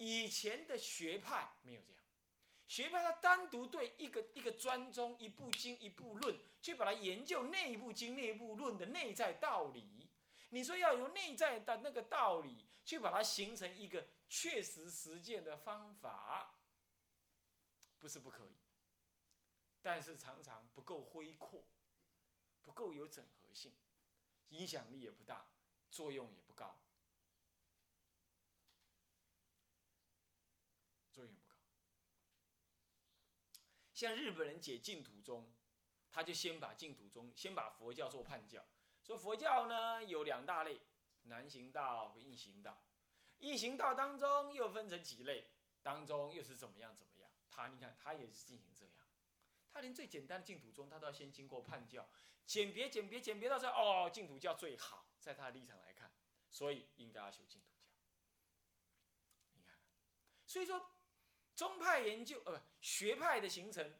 以前的学派没有这样，学派它单独对一个一个专宗一部经一部论，去把它研究内部经内部论的内在道理。你说要由内在的那个道理去把它形成一个确实实践的方法，不是不可以，但是常常不够恢阔，不够有整合性，影响力也不大，作用也不高。作用不高。像日本人解净土宗，他就先把净土宗，先把佛教做判教，说佛教呢有两大类，南行道和异行道，异行道当中又分成几类，当中又是怎么样怎么样。他你看他也是进行这样，他连最简单的净土宗，他都要先经过判教，鉴别鉴别鉴别到这哦，净土教最好，在他的立场来看，所以应该要修净土教。你看，所以说。宗派研究，呃，不，学派的形成，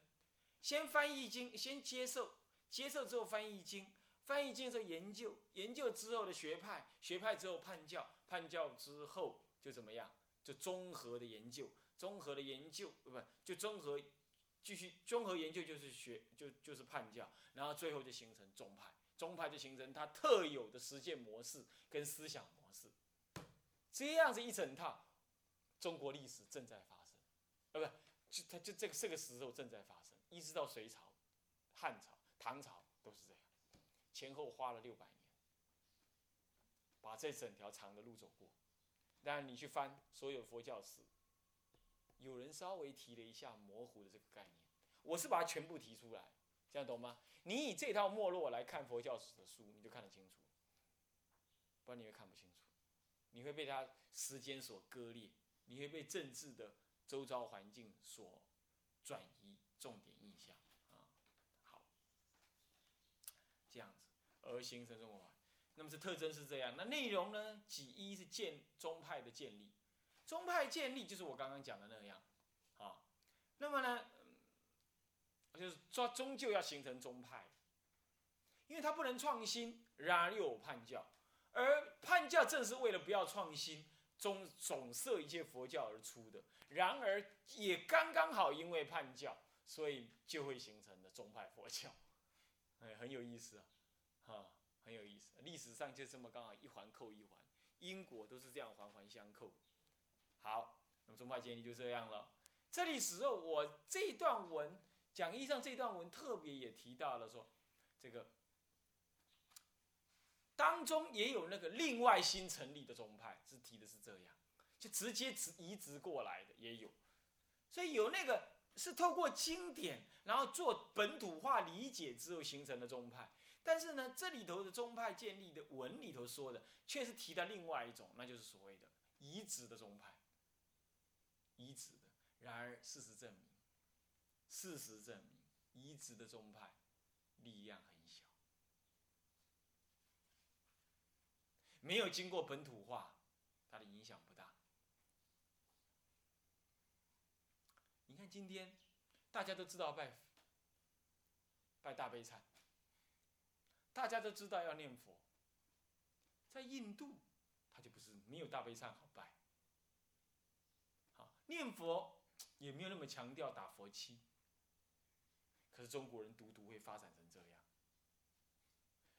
先翻译经，先接受，接受之后翻译经，翻译经之后研究，研究之后的学派，学派之后判教，判教之后就怎么样？就综合的研究，综合的研究，不，就综合，继续综合研究就是学，就就是判教，然后最后就形成宗派，宗派就形成它特有的实践模式跟思想模式，这样子一整套，中国历史正在发。呃，不，就他就这个这个时候正在发生，一直到隋朝、汉朝、唐朝都是这样，前后花了六百年，把这整条长的路走过。当然，你去翻所有佛教史，有人稍微提了一下模糊的这个概念，我是把它全部提出来，这样懂吗？你以这套没落来看佛教史的书，你就看得清楚，不然你会看不清楚，你会被它时间所割裂，你会被政治的。周遭环境所转移重点印象啊，好，这样子而形成中国。那么这特征是这样，那内容呢？几一是建宗派的建立，宗派建立就是我刚刚讲的那样啊。那么呢，就是说终究要形成宗派，因为它不能创新，然而又有叛教，而叛教正是为了不要创新。中总摄一切佛教而出的，然而也刚刚好因为叛教，所以就会形成的宗派佛教，哎，很有意思啊，哈，很有意思。历史上就这么刚好一环扣一环，因果都是这样环环相扣。好，那么宗派建立就这样了。这里时候我这段文讲义上这段文特别也提到了说，这个。当中也有那个另外新成立的宗派，是提的是这样，就直接直移植过来的也有，所以有那个是透过经典，然后做本土化理解之后形成的宗派。但是呢，这里头的宗派建立的文里头说的，却是提到另外一种，那就是所谓的移植的宗派，移植的。然而事实证明，事实证明，移植的宗派力量很。没有经过本土化，它的影响不大。你看今天，大家都知道拜拜大悲忏，大家都知道要念佛。在印度，他就不是没有大悲忏好拜。好念佛也没有那么强调打佛七。可是中国人独独会发展成这样。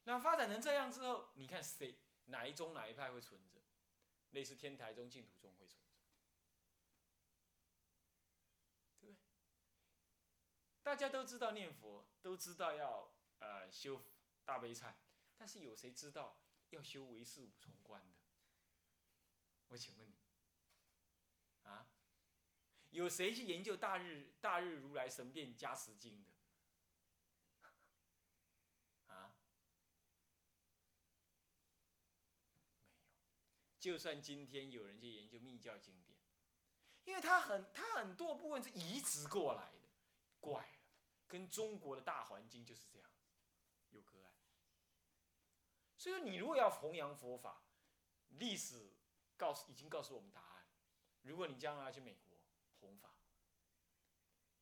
那发展成这样之后，你看谁？哪一宗哪一派会存着？类似天台宗、净土宗会存着，对不对？大家都知道念佛，都知道要呃修大悲忏，但是有谁知道要修唯识五重观的？我请问你，啊？有谁去研究大日大日如来神变加持经的？就算今天有人去研究密教经典，因为它很它很多部分是移植过来的，怪了，跟中国的大环境就是这样，有隔岸。所以说，你如果要弘扬佛法，历史告诉已经告诉我们答案。如果你将来要去美国弘法，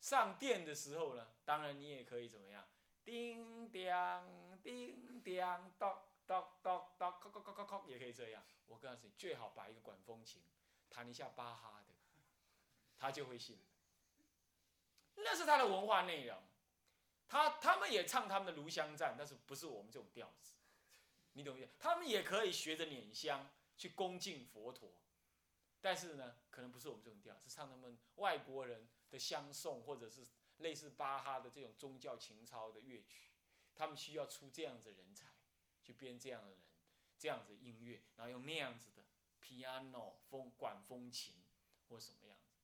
上殿的时候呢，当然你也可以怎么样，叮当叮当咚。咚咚咚，叩叩叩叩叩，也可以这样。我告诉你，最好把一个管风琴，弹一下巴哈的，他就会信。那是他的文化内容。他他们也唱他们的炉香赞，但是不是我们这种调子，你懂不懂？他们也可以学着捻香去恭敬佛陀，但是呢，可能不是我们这种调，是唱他们外国人的香颂，或者是类似巴哈的这种宗教情操的乐曲。他们需要出这样子人才，去编这样的人，这样子音乐，然后用那样子的 piano 风管风琴或什么样子，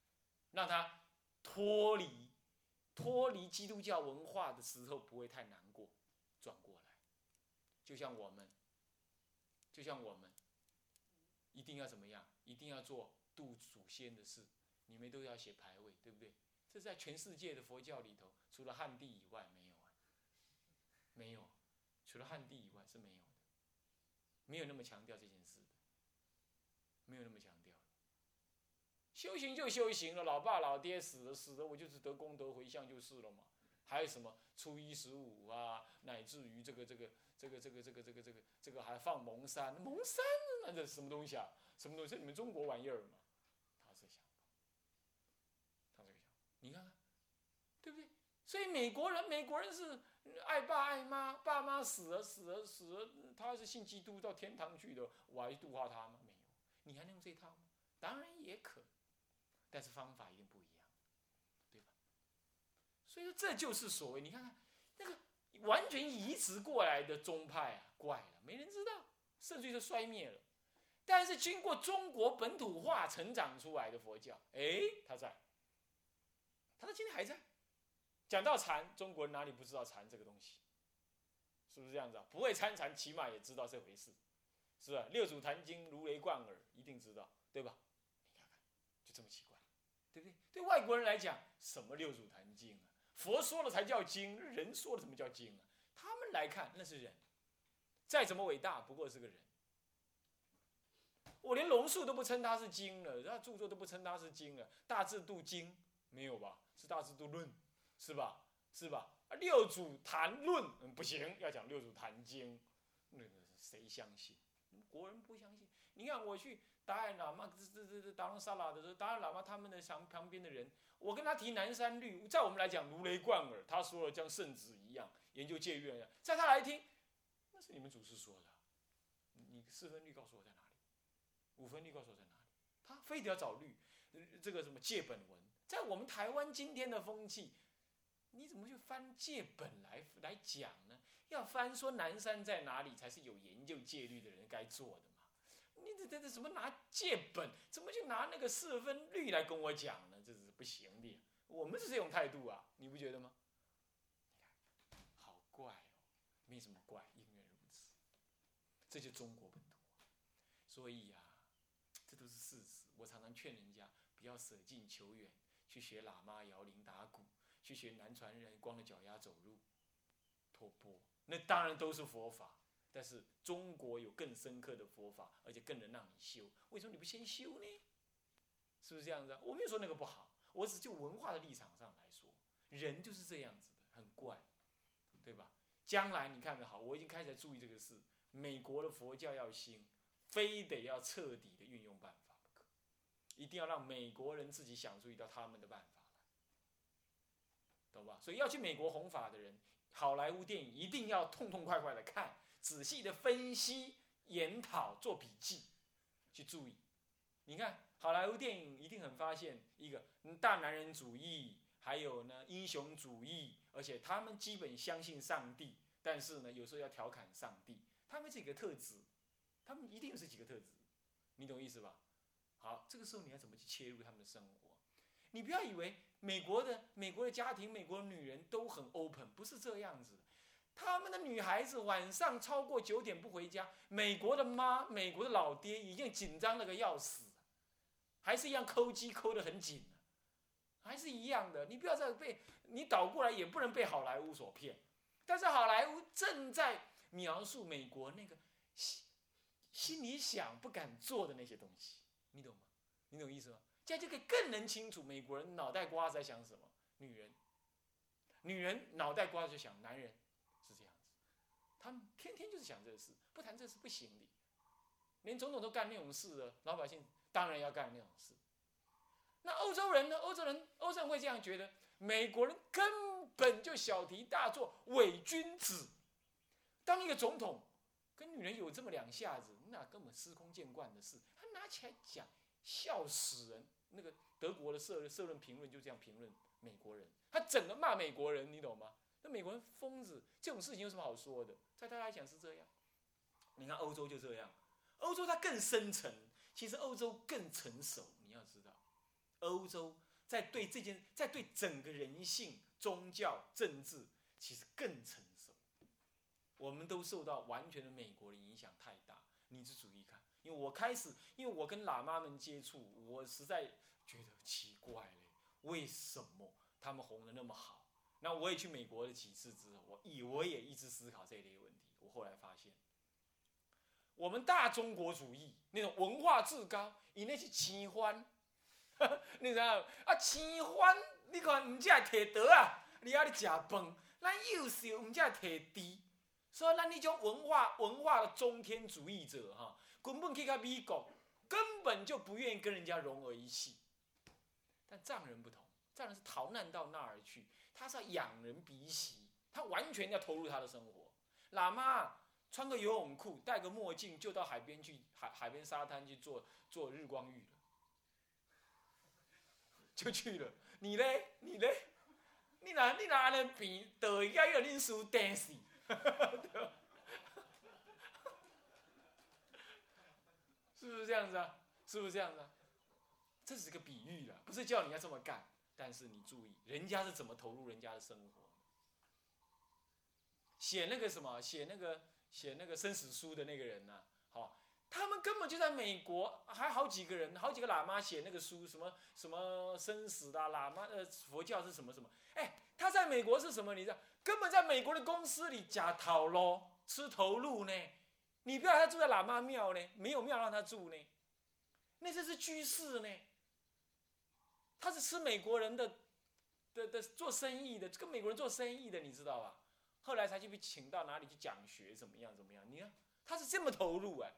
让他脱离。脱离基督教文化的时候不会太难过，转过来，就像我们，就像我们，一定要怎么样？一定要做度祖先的事，你们都要写牌位，对不对？这在全世界的佛教里头，除了汉地以外没有啊，没有，除了汉地以外是没有，没有那么强调这件事的，没有那么强调。修行就修行了，老爸老爹死了死了，我就是得功德回向就是了嘛。还有什么初一十五啊，乃至于这个这个这个这个这个这个这个这个还放蒙山，蒙山那这什么东西啊？什么东西？你们中国玩意儿嘛？他是想，他这个想，你看看，对不对？所以美国人，美国人是爱爸爱妈，爸妈死了死了死了，他是信基督到天堂去的，我还度化他吗？没有，你还能用这套吗？当然也可。但是方法一定不一样，对吧？所以说这就是所谓你看看那个完全移植过来的宗派啊，怪了，没人知道，甚至于是衰灭了。但是经过中国本土化成长出来的佛教，哎，他在，他到今天还在。讲到禅，中国人哪里不知道禅这个东西？是不是这样子啊？不会参禅，起码也知道这回事，是吧？六祖坛经如雷贯耳，一定知道，对吧？你看看，就这么奇怪。对不对？对外国人来讲，什么六祖坛经啊？佛说了才叫经，人说了怎么叫经啊？他们来看那是人，再怎么伟大，不过是个人。我连龙树都不称他是经了，他著作都不称他是经了，《大智度经》没有吧？是《大智度论》，是吧？是吧？六祖坛论，不行，要讲六祖坛经，那个谁相信？国人不相信。你看我去。达赖喇嘛这这这这达隆萨拉的时候，达赖喇嘛他们的旁旁边的人，我跟他提南山律，在我们来讲如雷贯耳。他说了像圣旨一样研究戒律，在他来听，那是你们祖师说的。你四分律告诉我在哪里？五分律告诉我在哪里？他非得要找律，这个什么戒本文，在我们台湾今天的风气，你怎么去翻戒本来来讲呢？要翻说南山在哪里才是有研究戒律的人该做的嘛。你这这这什么拿借本？怎么就拿那个四分律来跟我讲呢？这是不行的。我们是这种态度啊，你不觉得吗？好怪哦，没什么怪，因缘如此。这就中国本土。所以呀，这都是事实。我常常劝人家不要舍近求远，去学喇嘛摇铃打鼓，去学南传人光着脚丫走路，托钵，那当然都是佛法。但是中国有更深刻的佛法，而且更能让你修。为什么你不先修呢？是不是这样子？我没有说那个不好，我只就文化的立场上来说，人就是这样子的，很怪，对吧？将来你看着好，我已经开始注意这个事。美国的佛教要兴，非得要彻底的运用办法不可，一定要让美国人自己想出一套他们的办法，懂吧？所以要去美国弘法的人，好莱坞电影一定要痛痛快快的看。仔细的分析、研讨、做笔记，去注意。你看好莱坞电影一定很发现一个大男人主义，还有呢英雄主义，而且他们基本相信上帝，但是呢有时候要调侃上帝。他们几个特质，他们一定是几个特质，你懂意思吧？好，这个时候你要怎么去切入他们的生活？你不要以为美国的美国的家庭、美国的女人都很 open，不是这样子。他们的女孩子晚上超过九点不回家，美国的妈、美国的老爹已经紧张了个要死，还是一样抠机抠得很紧还是一样的。你不要再被你倒过来，也不能被好莱坞所骗。但是好莱坞正在描述美国那个心心里想不敢做的那些东西，你懂吗？你懂意思吗？这样就可以更能清楚美国人脑袋瓜在想什么。女人，女人脑袋瓜在想男人是这样子。他们天天就是想这个事，不谈这事不行的。连总统都干那种事了，老百姓当然要干那种事。那欧洲人呢？欧洲人，欧洲人会这样觉得：美国人根本就小题大做，伪君子。当一个总统跟女人有这么两下子，那根本司空见惯的事。他拿起来讲，笑死人。那个德国的社社论评论就这样评论美国人，他整个骂美国人，你懂吗？那美国人疯子，这种事情有什么好说的？在他来讲是这样。你看欧洲就这样，欧洲它更深层，其实欧洲更成熟。你要知道。欧洲在对这件，在对整个人性、宗教、政治，其实更成熟。我们都受到完全的美国的影响太大。你去注意看，因为我开始，因为我跟喇嘛们接触，我实在觉得奇怪嘞，为什么他们红的那么好？那我也去美国了几次之后，我以我也一直思考这一类问题。我后来发现，我们大中国主义那种文化至高，以那些奇欢。你知道啊？青欢，你看，唔只摕刀啊，你还咧食饭。咱幼小唔只摕箸，所以咱那种文化文化的中天主义者哈，根本去到美国，根本就不愿意跟人家融为一气。但藏人不同，藏人是逃难到那儿去，他是要仰人鼻息，他完全要投入他的生活。喇嘛穿个游泳裤，戴个墨镜，就到海边去海海边沙滩去做做日光浴了。就去了，你嘞？你嘞？你哪你哪能比得一个认输电视？是不是这样子啊？是不是这样子啊？这是个比喻了，不是叫你要这么干。但是你注意，人家是怎么投入人家的生活？写那个什么，写那个写那个生死书的那个人呢？好。他们根本就在美国，还好几个人，好几个喇嘛写那个书，什么什么生死的喇嘛，呃，佛教是什么什么？哎，他在美国是什么？你知道？根本在美国的公司里假讨咯，吃头路呢。你不要他住在喇嘛庙呢，没有庙让他住呢。那些是居士呢，他是吃美国人的的的做生意的，跟美国人做生意的，你知道吧？后来才去被请到哪里去讲学，怎么样怎么样？你看他是这么投入哎。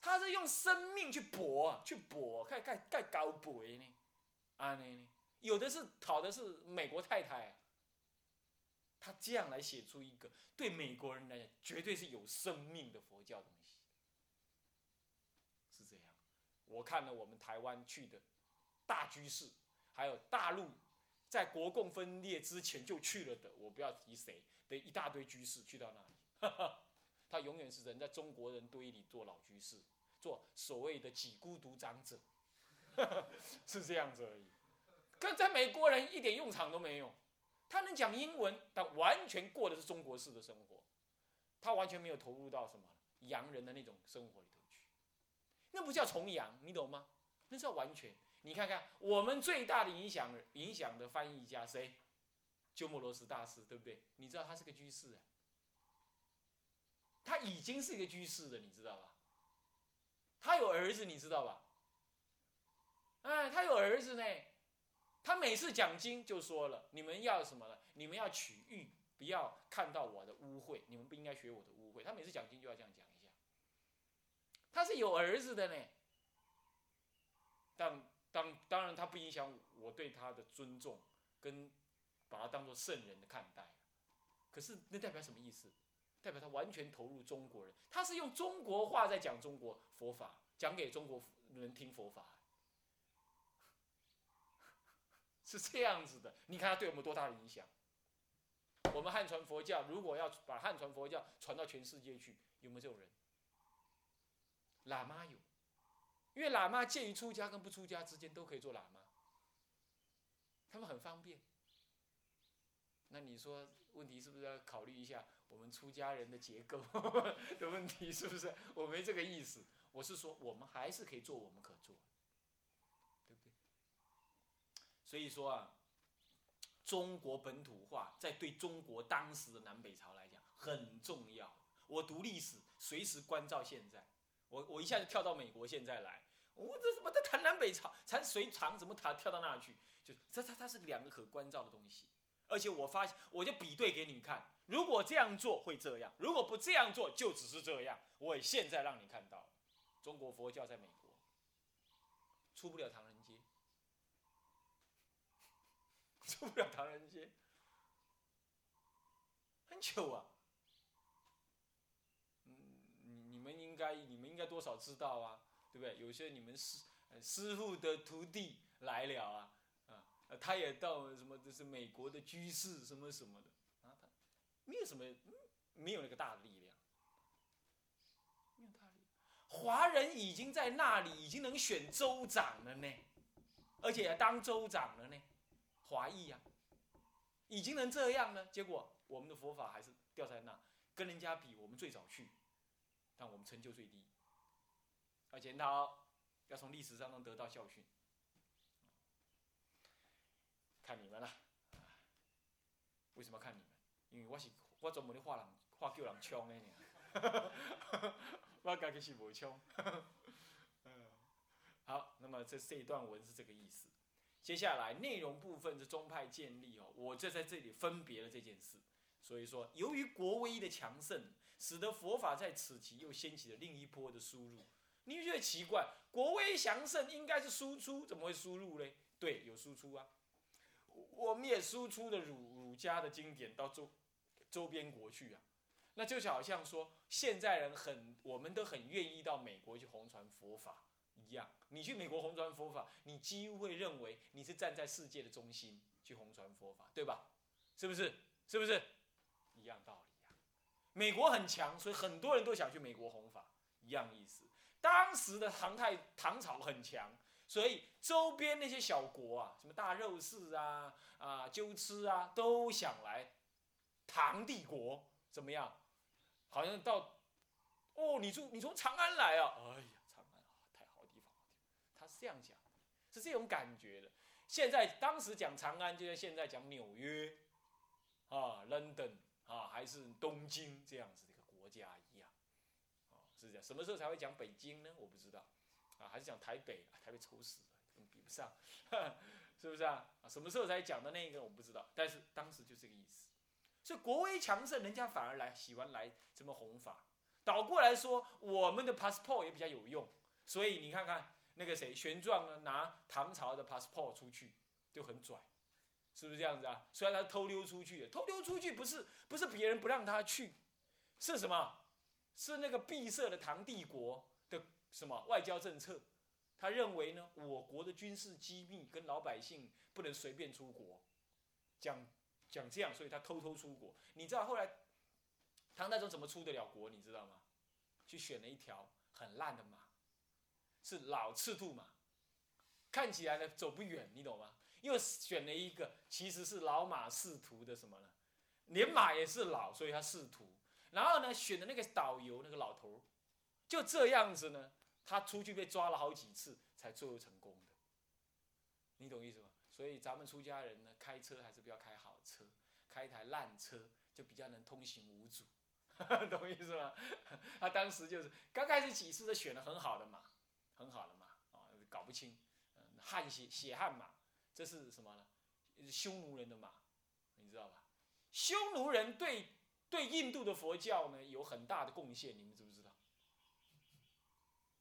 他是用生命去搏，去搏，盖盖盖高博呢，啊呢，有的是讨的是美国太太，他这样来写出一个对美国人来讲绝对是有生命的佛教东西，是这样。我看了我们台湾去的大居士，还有大陆在国共分裂之前就去了的，我不要提谁的一大堆居士去到那里。他永远是人在中国人堆里做老居士，做所谓的几孤独长者，是这样子而已。跟在美国人一点用场都没有。他能讲英文，但完全过的是中国式的生活，他完全没有投入到什么洋人的那种生活里头去。那不叫崇洋，你懂吗？那叫完全。你看看我们最大的影响影响的翻译家谁？鸠摩罗什大师，对不对？你知道他是个居士啊。他已经是一个居士了，你知道吧？他有儿子，你知道吧？哎，他有儿子呢。他每次讲经就说了：“你们要什么呢？你们要取喻，不要看到我的污秽。你们不应该学我的污秽。”他每次讲经就要这样讲一下。他是有儿子的呢。但当当然，他不影响我对他的尊重，跟把他当做圣人的看待。可是那代表什么意思？代表他完全投入中国人，他是用中国话在讲中国佛法，讲给中国人听佛法，是这样子的。你看他对我们多大的影响？我们汉传佛教如果要把汉传佛教传到全世界去，有没有这种人？喇嘛有，因为喇嘛介于出家跟不出家之间都可以做喇嘛，他们很方便。那你说问题是不是要考虑一下？我们出家人的结构 的问题是不是？我没这个意思，我是说我们还是可以做我们可做，所以说啊，中国本土化在对中国当时的南北朝来讲很重要。我读历史，随时关照现在。我我一下就跳到美国现在来，我这怎么在谈南北朝？谈隋唐怎么谈？跳到那去？就这它它是两个可关照的东西。而且我发现，我就比对给你们看。如果这样做会这样，如果不这样做就只是这样。我也现在让你看到，中国佛教在美国，出不了唐人街，出不了唐人街，很糗啊。嗯，你你们应该你们应该多少知道啊，对不对？有些你们师师傅的徒弟来了啊，啊，他也到什么就是美国的居士什么什么的啊，他没有什么没有那个大的力量。华人已经在那里，已经能选州长了呢，而且当州长了呢，华裔呀，已经能这样了。结果我们的佛法还是掉在那，跟人家比，我们最早去，但我们成就最低。要检讨，要从历史当中得到教训。看你们了，为什么看你们？因为我是我专门的画人，画叫人枪的呢。我感觉是无枪。好，那么这这一段文是这个意思。接下来内容部分是宗派建立哦，我就在这里分别了这件事。所以说，由于国威的强盛，使得佛法在此期又掀起了另一波的输入。你觉得奇怪？国威强盛应该是输出，怎么会输入嘞？对，有输出啊。我们也输出了儒儒家的经典到周周边国去啊。那就好像说，现在人很，我们都很愿意到美国去弘传佛法一样。你去美国弘传佛法，你几乎会认为你是站在世界的中心去弘传佛法，对吧？是不是？是不是？一样道理呀。美国很强，所以很多人都想去美国弘法，一样意思。当时的唐太唐朝很强，所以周边那些小国啊，什么大肉氏啊、啊鸠兹啊，都想来唐帝国怎么样？好像到，哦，你住你从长安来啊？哎呀，长安啊，太好的地方，他是这样讲，是这种感觉的。现在当时讲长安，就像现在讲纽约，啊，London 啊，还是东京这样子的一个国家一样，啊，是这样。什么时候才会讲北京呢？我不知道，啊，还是讲台北？台北丑死了，比不上，是不是啊？啊，什么时候才讲的那个我不知道，但是当时就这个意思。所以国威强盛，人家反而来喜欢来这么弘法。倒过来说，我们的 passport 也比较有用。所以你看看那个谁，玄奘呢，拿唐朝的 passport 出去就很拽，是不是这样子啊？虽然他偷溜出去，偷溜出去不是不是别人不让他去，是什么？是那个闭塞的唐帝国的什么外交政策？他认为呢，我国的军事机密跟老百姓不能随便出国，讲。讲这样，所以他偷偷出国。你知道后来唐太宗怎么出得了国？你知道吗？去选了一条很烂的马，是老赤兔马，看起来呢走不远，你懂吗？又选了一个其实是老马仕途的什么呢？连马也是老，所以他仕途。然后呢，选的那个导游那个老头就这样子呢，他出去被抓了好几次才最后成功的。你懂意思吗？所以咱们出家人呢，开车还是不要开好车，开一台烂车就比较能通行无阻，懂意思吗？他当时就是刚开始几次，都选了很好的马，很好的嘛啊，搞不清，汗血血汗马，这是什么呢？匈奴人的马，你知道吧？匈奴人对对印度的佛教呢有很大的贡献，你们知不知道？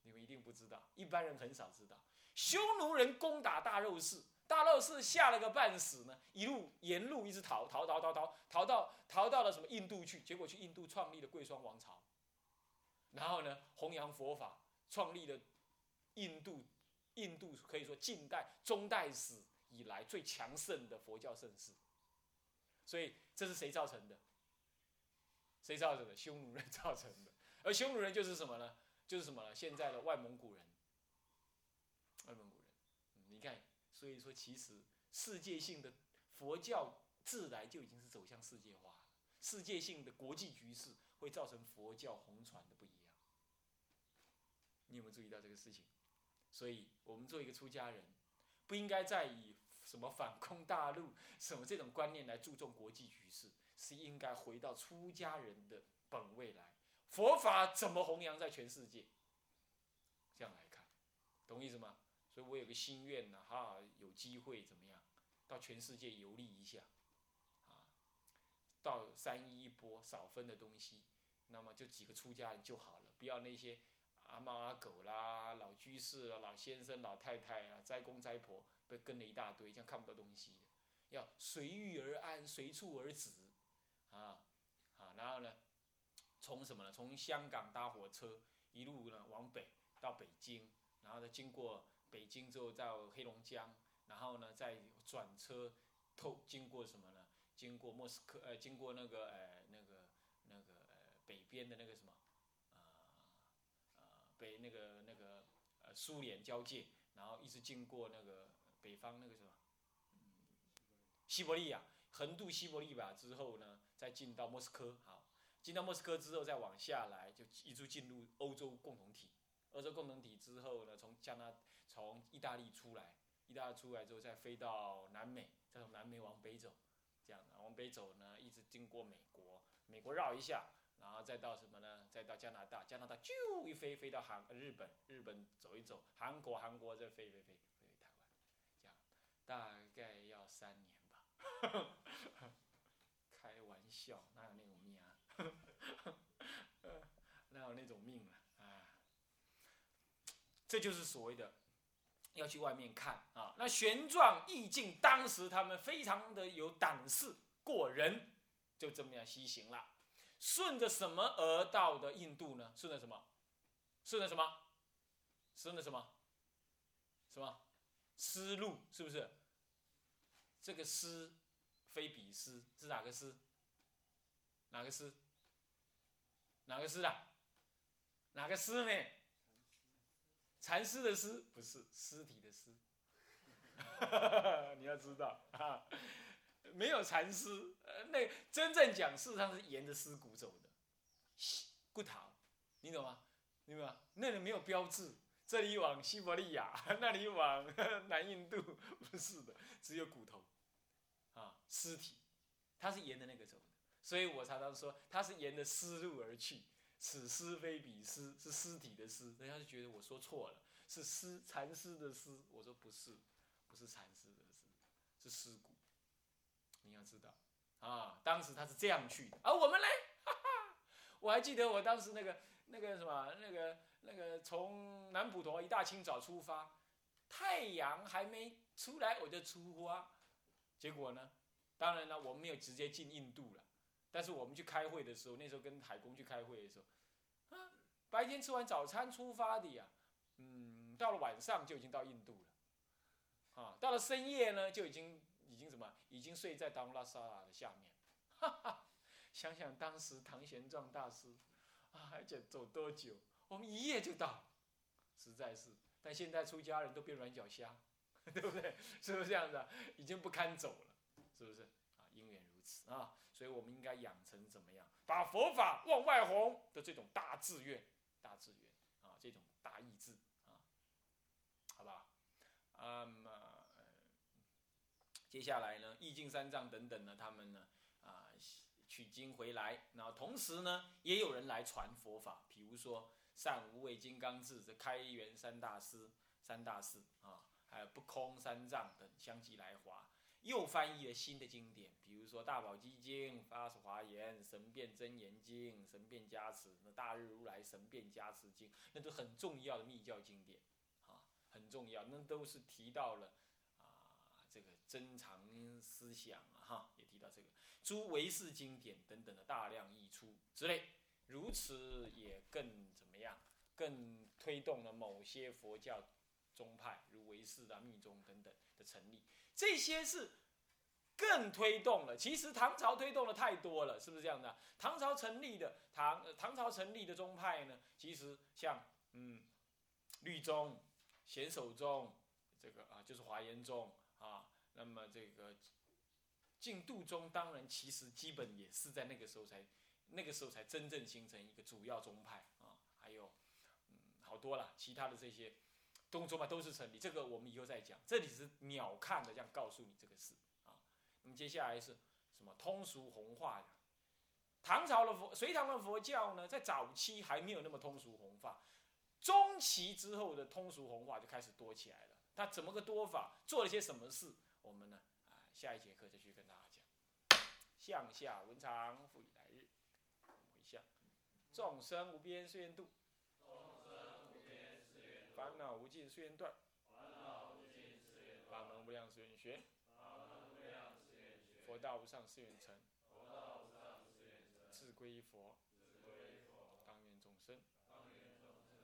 你们一定不知道，一般人很少知道，匈奴人攻打大肉氏。大肉士吓了个半死呢，一路沿路一直逃，逃逃逃逃，逃到逃到了什么印度去？结果去印度创立了贵霜王朝，然后呢，弘扬佛法，创立了印度印度可以说近代中代史以来最强盛的佛教盛世。所以这是谁造成的？谁造成的？匈奴人造成的。而匈奴人就是什么呢？就是什么呢？现在的外蒙古人。外蒙古人，你看。所以说，其实世界性的佛教自来就已经是走向世界化了。世界性的国际局势会造成佛教红传的不一样。你有没有注意到这个事情？所以我们做一个出家人，不应该再以什么反攻大陆、什么这种观念来注重国际局势，是应该回到出家人的本位来。佛法怎么弘扬在全世界？这样来看，懂意思吗？所以我有个心愿呢，哈，有机会怎么样，到全世界游历一下，啊，到三一一波少分的东西，那么就几个出家人就好了，不要那些阿猫阿狗啦、老居士啦、老先生、老太太啊、斋公斋婆，被跟了一大堆，这样看不到东西的。要随遇而安，随处而止，啊啊，然后呢，从什么呢？从香港搭火车一路呢往北到北京，然后呢经过北京之后到黑龙江，然后呢再转车透经过什么呢？经过莫斯科，呃，经过那个呃那个那个呃北边的那个什么，北那个那个呃苏联交界，然后一直经过那个北方那个什么。嗯西伯利亚横渡西伯利亚之后呢，再进到莫斯科。好，进到莫斯科之后再往下来，就一直进入欧洲共同体。欧洲共同体之后呢，从加拿从意大利出来，意大利出来之后再飞到南美，再从南美往北走，这样的往北走呢，一直经过美国，美国绕一下，然后再到什么呢？再到加拿大，加拿大啾一飞飞到韩日本，日本走一走，韩国韩国再飞飞飞飞台湾，这样大概要三年吧。开玩笑，哪有那种命啊？哪有那种命啊？啊，这就是所谓的要去外面看啊。那玄奘、意境当时他们非常的有胆识过人，就这么样西行了。顺着什么而到的印度呢？顺着什么？顺着什么？顺着什么？什么？丝路是不是？这个丝。非彼诗是哪个诗？哪个诗？哪个诗啊？哪个诗呢？禅师的丝不是尸体的尸。你要知道啊，没有禅师，那真正讲事实上是沿着尸骨走的，骨头，你懂吗？你懂吗？那里没有标志，这里往西伯利亚，那里往南印度，不是的，只有骨头。啊，尸体，他是沿着那个走的，所以我常常说他是沿着丝路而去。此尸非彼尸，是尸体的尸，人家就觉得我说错了，是尸禅师的尸。我说不是，不是禅师的尸，是尸骨。你要知道，啊，当时他是这样去的，而我们呢，哈哈，我还记得我当时那个那个什么，那个那个从南普陀一大清早出发，太阳还没出来我就出发。结果呢？当然了，我们没有直接进印度了。但是我们去开会的时候，那时候跟海工去开会的时候，啊，白天吃完早餐出发的呀，嗯，到了晚上就已经到印度了，啊，到了深夜呢就已经已经什么，已经睡在达拉萨拉的下面。哈哈，想想当时唐玄奘大师，啊，而且走多久？我们一夜就到，实在是。但现在出家人都变软脚虾。对不对？是不是这样子？已经不堪走了，是不是？啊，因缘如此啊，所以我们应该养成怎么样，把佛法往外弘的这种大志愿、大志愿啊，这种大意志啊，好吧？那么接下来呢，易经三藏等等呢，他们呢啊取经回来，然后同时呢，也有人来传佛法，比如说善无畏金刚智这开元三大师、三大士啊。还有不空三藏等相继来华，又翻译了新的经典，比如说《大宝积经》《发是华严》《神变真言经》《神变加持》那《大日如来神变加持经》，那都很重要的密教经典，啊，很重要，那都是提到了这个珍藏思想啊，哈，也提到这个诸唯识经典等等的大量译出之类，如此也更怎么样，更推动了某些佛教。宗派如唯识啊、密宗等等的成立，这些是更推动了。其实唐朝推动的太多了，是不是这样的？唐朝成立的唐唐朝成立的宗派呢，其实像嗯律宗、显首宗，这个啊就是华严宗。那么这个净度宗，当然其实基本也是在那个时候才那个时候才真正形成一个主要宗派啊。还有嗯好多了，其他的这些。动作嘛都是成立，这个我们以后再讲。这里是鸟看的，这样告诉你这个事啊。那么接下来是什么通俗弘化的？唐朝的佛，隋唐的佛教呢，在早期还没有那么通俗弘化，中期之后的通俗弘化就开始多起来了。它怎么个多法？做了些什么事？我们呢啊，下一节课再去跟大家讲。向下文长，复以来日。回向，众生无边誓愿度。烦恼无尽誓愿断，法门无量誓愿学，佛道无上誓愿成，自归依佛，当愿众生。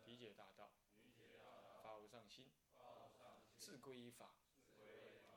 理解大道，发无上心，自归依法，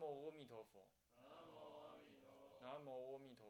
南无阿弥陀佛。南无阿弥陀佛。